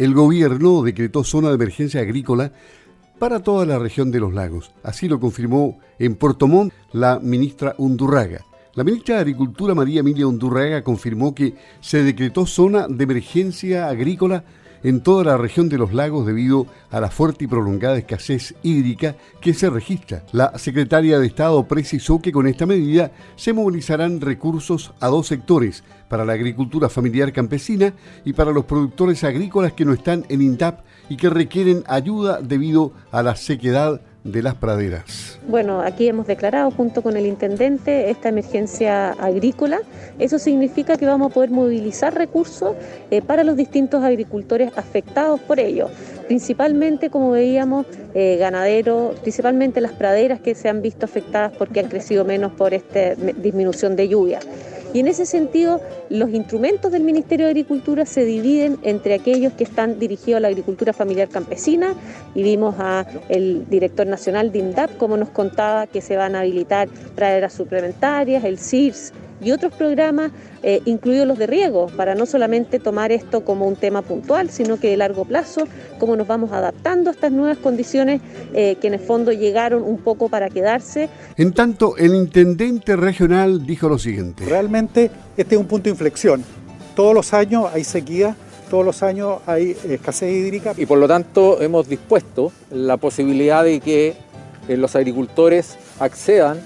el gobierno decretó zona de emergencia agrícola para toda la región de los lagos. Así lo confirmó en Puerto Montt la ministra Undurraga. La ministra de Agricultura María Emilia Undurraga confirmó que se decretó zona de emergencia agrícola en toda la región de los lagos debido a la fuerte y prolongada escasez hídrica que se registra. La secretaria de Estado precisó que con esta medida se movilizarán recursos a dos sectores, para la agricultura familiar campesina y para los productores agrícolas que no están en INDAP y que requieren ayuda debido a la sequedad de las praderas. Bueno, aquí hemos declarado junto con el intendente esta emergencia agrícola. Eso significa que vamos a poder movilizar recursos eh, para los distintos agricultores afectados por ello. Principalmente, como veíamos, eh, ganaderos, principalmente las praderas que se han visto afectadas porque han crecido menos por esta disminución de lluvia. Y en ese sentido, los instrumentos del Ministerio de Agricultura se dividen entre aquellos que están dirigidos a la agricultura familiar campesina. Y vimos a el director nacional de INDAP como nos contaba que se van a habilitar praderas suplementarias, el CIRS, y otros programas, eh, incluidos los de riego, para no solamente tomar esto como un tema puntual, sino que de largo plazo, cómo nos vamos adaptando a estas nuevas condiciones eh, que en el fondo llegaron un poco para quedarse. En tanto, el intendente regional dijo lo siguiente. Realmente este es un punto de inflexión. Todos los años hay sequía, todos los años hay escasez hídrica. Y por lo tanto hemos dispuesto la posibilidad de que eh, los agricultores accedan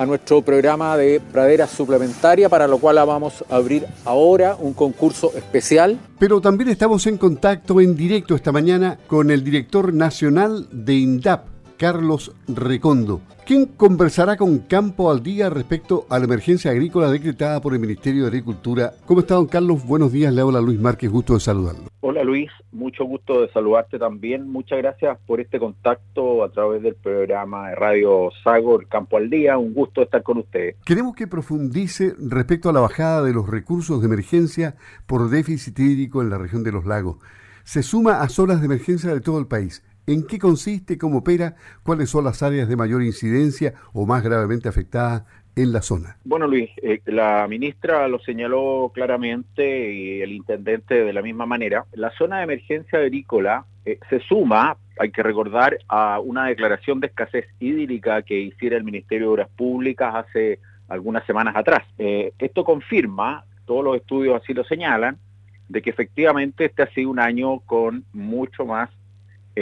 a nuestro programa de pradera suplementaria, para lo cual vamos a abrir ahora un concurso especial. Pero también estamos en contacto en directo esta mañana con el director nacional de INDAP, Carlos Recondo, quien conversará con Campo al Día respecto a la emergencia agrícola decretada por el Ministerio de Agricultura. ¿Cómo está, don Carlos? Buenos días, le habla Luis Márquez, gusto de saludarlo. Hola Luis, mucho gusto de saludarte también. Muchas gracias por este contacto a través del programa de Radio Sago, el Campo al Día. Un gusto estar con ustedes. Queremos que profundice respecto a la bajada de los recursos de emergencia por déficit hídrico en la región de los lagos. Se suma a zonas de emergencia de todo el país ¿En qué consiste, cómo opera, cuáles son las áreas de mayor incidencia o más gravemente afectadas en la zona? Bueno, Luis, eh, la ministra lo señaló claramente y el intendente de la misma manera. La zona de emergencia agrícola eh, se suma, hay que recordar, a una declaración de escasez hídrica que hiciera el Ministerio de Obras Públicas hace algunas semanas atrás. Eh, esto confirma, todos los estudios así lo señalan, de que efectivamente este ha sido un año con mucho más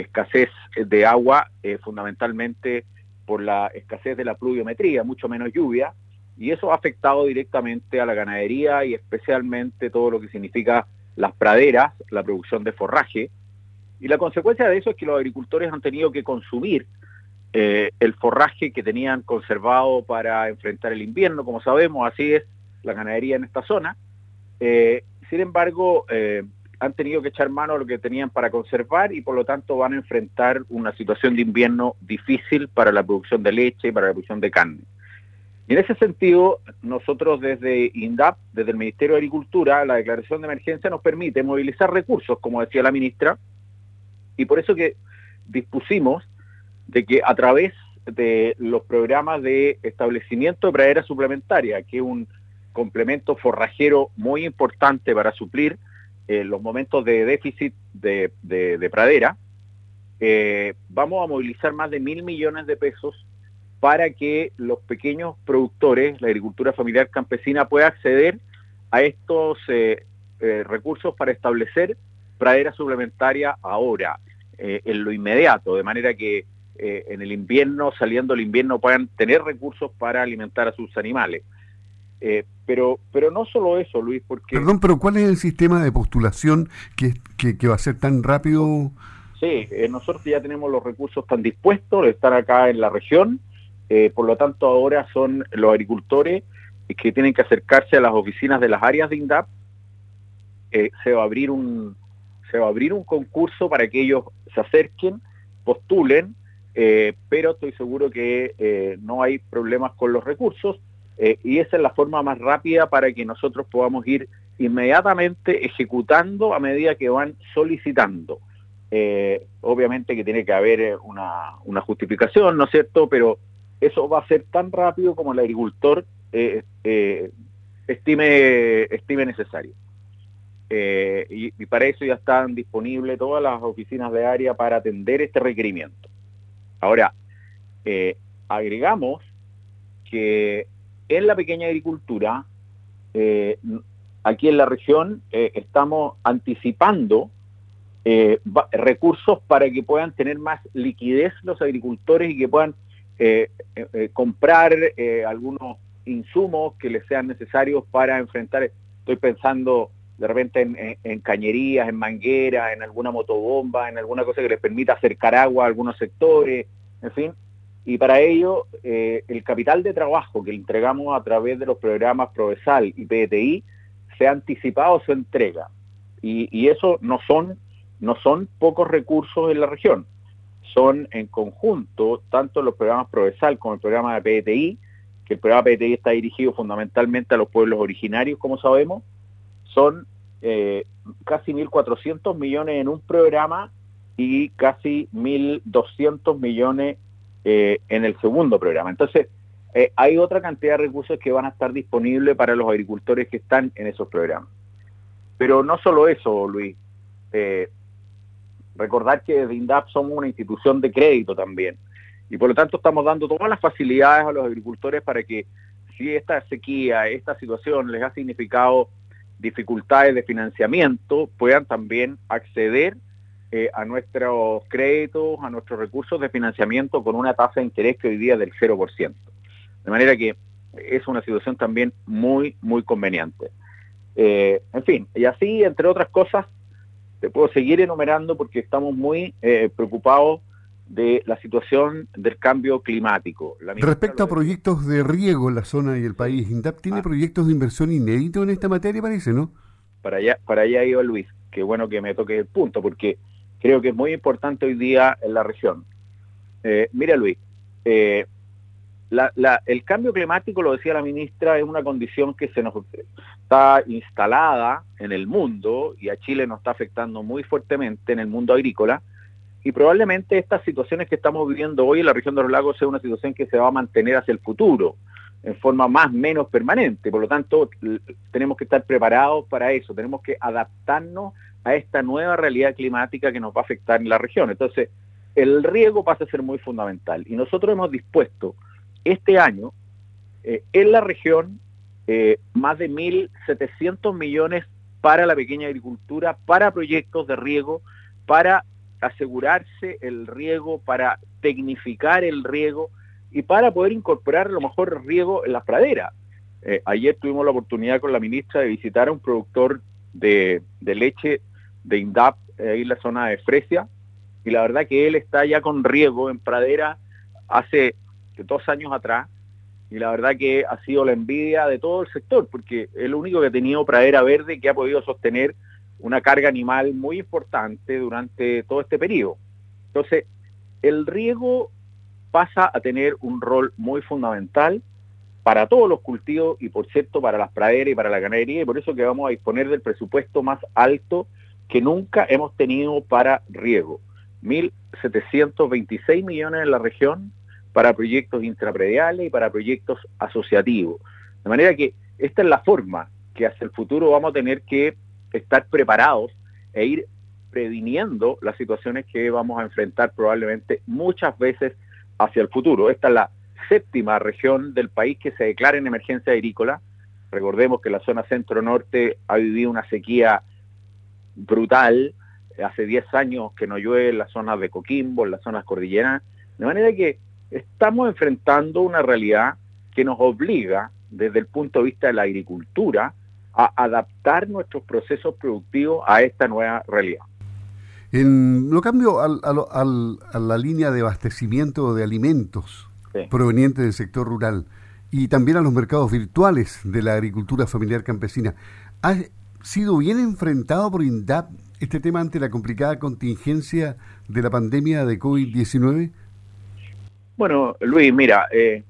escasez de agua, eh, fundamentalmente por la escasez de la pluviometría, mucho menos lluvia, y eso ha afectado directamente a la ganadería y especialmente todo lo que significa las praderas, la producción de forraje. Y la consecuencia de eso es que los agricultores han tenido que consumir eh, el forraje que tenían conservado para enfrentar el invierno, como sabemos, así es la ganadería en esta zona. Eh, sin embargo, han tenido que echar mano a lo que tenían para conservar y por lo tanto van a enfrentar una situación de invierno difícil para la producción de leche y para la producción de carne. Y en ese sentido, nosotros desde INDAP, desde el Ministerio de Agricultura, la declaración de emergencia nos permite movilizar recursos, como decía la ministra, y por eso que dispusimos de que a través de los programas de establecimiento de pradera suplementaria, que es un complemento forrajero muy importante para suplir en los momentos de déficit de, pradera, eh, vamos a movilizar más de mil millones de pesos para que los pequeños productores, la agricultura familiar campesina, pueda acceder a estos eh, eh, recursos para establecer pradera suplementaria ahora, en lo inmediato, de manera que en el invierno, saliendo el invierno, puedan tener recursos para alimentar a sus animales. Eh, pero, pero no solo eso, Luis, porque... Perdón, pero ¿cuál es el sistema de postulación que, que, va a ser tan rápido? Sí, eh, nosotros ya tenemos los recursos tan dispuestos, están acá en la región, eh, por lo tanto ahora son los agricultores que tienen que acercarse a las oficinas de las áreas de INDAP. se va a abrir un se va a abrir un concurso para que ellos se acerquen, postulen, pero estoy seguro que no hay problemas con los recursos eh, y esa es la forma más rápida para que nosotros podamos ir inmediatamente ejecutando a medida que van solicitando. Eh, obviamente que tiene que haber eh, una, justificación, ¿no es cierto? Pero eso va a ser tan rápido como el agricultor estime, estime necesario. y, para eso ya están disponibles todas las oficinas de área para atender este requerimiento. Ahora, agregamos que en la pequeña agricultura, eh, aquí en la región, estamos anticipando recursos para que puedan tener más liquidez los agricultores y que puedan comprar algunos insumos que les sean necesarios para enfrentar, estoy pensando de repente en, cañerías, en mangueras, en alguna motobomba, en alguna cosa que les permita acercar agua a algunos sectores, en fin. Y para ello, eh, el capital de trabajo que entregamos a través de los programas Provesal y PTI se ha anticipado su entrega. Y, eso no son, no son pocos recursos en la región. Son en conjunto, tanto los programas Provesal como el programa de PTI, que el programa PTI está dirigido fundamentalmente a los pueblos originarios, como sabemos, son eh, casi 1.400 millones en un programa y casi 1.200 millones eh, en el segundo programa. Entonces, eh, hay otra cantidad de recursos que van a estar disponibles para los agricultores que están en esos programas. Pero no solo eso, Luis. recordar que desde INDAP somos una institución de crédito también. Y por lo tanto estamos dando todas las facilidades a los agricultores para que si esta sequía, esta situación les ha significado dificultades de financiamiento puedan también acceder eh, a nuestros créditos, a nuestros recursos de financiamiento con una tasa de interés que hoy día es del 0%. De manera que es una situación también muy, muy conveniente. Eh, en fin, y así, entre otras cosas, te puedo seguir enumerando porque estamos muy eh, preocupados de la situación del cambio climático. Respecto a proyectos de riego en la zona y el país, ¿INDAP tiene ah. proyectos de inversión inéditos en esta materia, parece, no? Para allá, para allá iba Luis, qué bueno que me toque el punto, porque creo que es muy importante hoy día en la región. Eh, mira, Luis, eh, el cambio climático, lo decía la ministra, es una condición que se nos está instalada en el mundo y a Chile nos está afectando muy fuertemente en el mundo agrícola y probablemente estas situaciones que estamos viviendo hoy en la región de los lagos sea una situación que se va a mantener hacia el futuro en forma más menos permanente. Por lo tanto, tenemos que estar preparados para eso, tenemos que adaptarnos a esta nueva realidad climática que nos va a afectar en la región. Entonces, el riego pasa a ser muy fundamental y nosotros hemos dispuesto este año eh, en la región eh, más de 1.700 millones para la pequeña agricultura, para proyectos de riego, para asegurarse el riego, para tecnificar el riego y para poder incorporar a lo mejor riego en las praderas. Eh, ayer tuvimos la oportunidad con la ministra de visitar a un productor de, leche de INDAP ahí en la zona de Fresia y la verdad que él está ya con riego en pradera hace dos años atrás y la verdad que ha sido la envidia de todo el sector porque es el único que ha tenido pradera verde que ha podido sostener una carga animal muy importante durante todo este periodo. Entonces, el riego pasa a tener un rol muy fundamental para todos los cultivos y por cierto para las praderas y para la ganadería y por eso que vamos a disponer del presupuesto más alto que nunca hemos tenido para riego. 1.726 millones en la región para proyectos intraprediales y para proyectos asociativos. De manera que esta es la forma que hacia el futuro vamos a tener que estar preparados e ir previniendo las situaciones que vamos a enfrentar probablemente muchas veces hacia el futuro. Esta es la séptima región del país que se declara en emergencia agrícola. Recordemos que la zona centro-norte ha vivido una sequía brutal. Hace 10 años que no llueve en las zonas de Coquimbo, en las zonas cordilleranas. De manera que estamos enfrentando una realidad que nos obliga, desde el punto de vista de la agricultura, a adaptar nuestros procesos productivos a esta nueva realidad. En lo cambio al, a la línea de abastecimiento de alimentos provenientes del sector rural y también a los mercados virtuales de la agricultura familiar campesina. ¿Ha sido bien enfrentado por INDAP este tema ante la complicada contingencia de la pandemia de COVID-19? Bueno, Luis, mira, eh,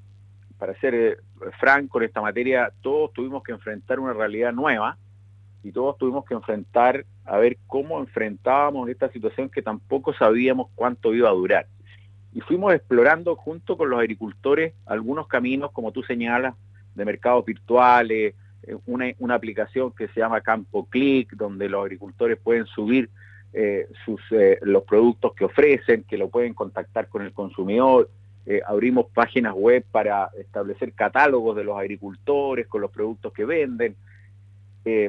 para ser eh, franco en esta materia, todos tuvimos que enfrentar una realidad nueva y todos tuvimos que enfrentar a ver cómo enfrentábamos esta situación que tampoco sabíamos cuánto iba a durar. Y fuimos explorando junto con los agricultores algunos caminos, como tú señalas, de mercados virtuales, eh, una, aplicación que se llama Campo Click, donde los agricultores pueden subir eh, sus, los productos que ofrecen, que lo pueden contactar con el consumidor. abrimos páginas web para establecer catálogos de los agricultores con los productos que venden.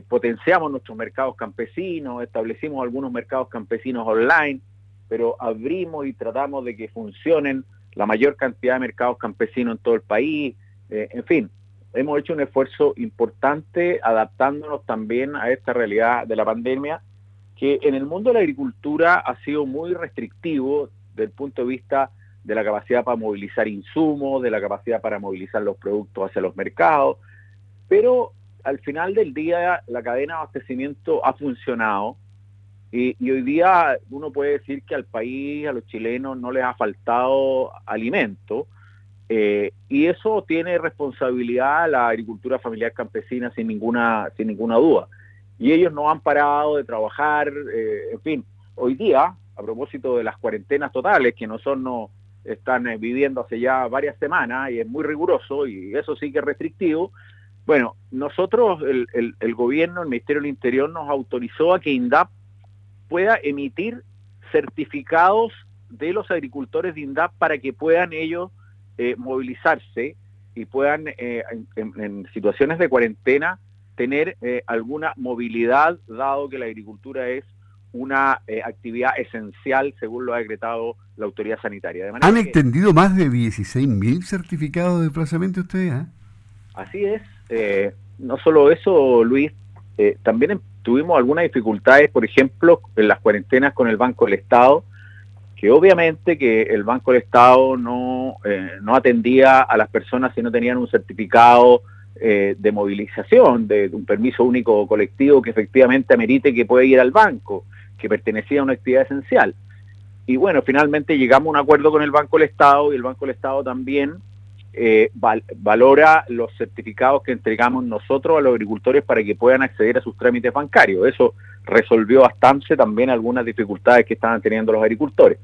potenciamos nuestros mercados campesinos, establecimos algunos mercados campesinos online, pero abrimos y tratamos de que funcionen la mayor cantidad de mercados campesinos en todo el país. en fin, hemos hecho un esfuerzo importante adaptándonos también a esta realidad de la pandemia, que en el mundo de la agricultura ha sido muy restrictivo desde el punto de vista de la capacidad para movilizar insumos, de la capacidad para movilizar los productos hacia los mercados, pero al final del día la cadena de abastecimiento ha funcionado y, y, hoy día uno puede decir que al país, a los chilenos, no les ha faltado alimento, eh, y eso tiene responsabilidad la agricultura familiar campesina sin ninguna, sin ninguna duda. Y ellos no han parado de trabajar, eh, en fin, hoy día, a propósito de las cuarentenas totales, que nosotros no están eh, viviendo hace ya varias semanas y es muy riguroso y eso sí que es restrictivo, bueno, nosotros, el, el gobierno, el Ministerio del Interior nos autorizó a que INDAP pueda emitir certificados de los agricultores de INDAP para que puedan ellos eh, movilizarse y puedan eh, en, situaciones de cuarentena tener eh, alguna movilidad, dado que la agricultura es una actividad esencial según lo ha decretado la autoridad sanitaria. ¿Han extendido más de 16.000 certificados de desplazamiento ustedes? Así es. no solo eso, Luis, también tuvimos algunas dificultades, por ejemplo, en las cuarentenas con el Banco del Estado, que obviamente que el Banco del Estado no, eh, no atendía a las personas si no tenían un certificado eh, de movilización, de, un permiso único colectivo que efectivamente amerite que puede ir al banco, que pertenecía a una actividad esencial. Y bueno, finalmente llegamos a un acuerdo con el Banco del Estado y el Banco del Estado también eh, valora los certificados que entregamos nosotros a los agricultores para que puedan acceder a sus trámites bancarios. Eso resolvió bastante también algunas dificultades que estaban teniendo los agricultores.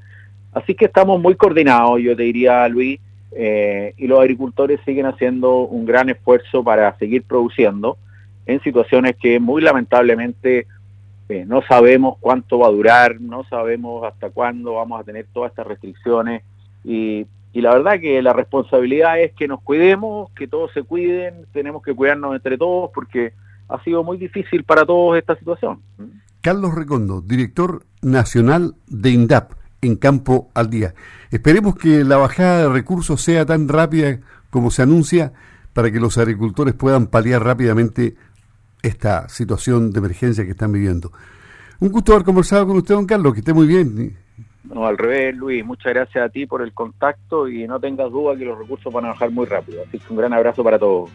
Así que estamos muy coordinados, yo te diría, Luis, eh, y los agricultores siguen haciendo un gran esfuerzo para seguir produciendo en situaciones que muy lamentablemente eh, no sabemos cuánto va a durar, no sabemos hasta cuándo vamos a tener todas estas restricciones y, y la verdad que la responsabilidad es que nos cuidemos, que todos se cuiden, tenemos que cuidarnos entre todos porque ha sido muy difícil para todos esta situación. Carlos Recondo, director nacional de INDAP en campo al día. Esperemos que la bajada de recursos sea tan rápida como se anuncia para que los agricultores puedan paliar rápidamente esta situación de emergencia que están viviendo. Un gusto haber conversado con usted, don Carlos, que esté muy bien. No, al revés, Luis, muchas gracias a ti por el contacto y no tengas duda que los recursos van a bajar muy rápido. Así que un gran abrazo para todos.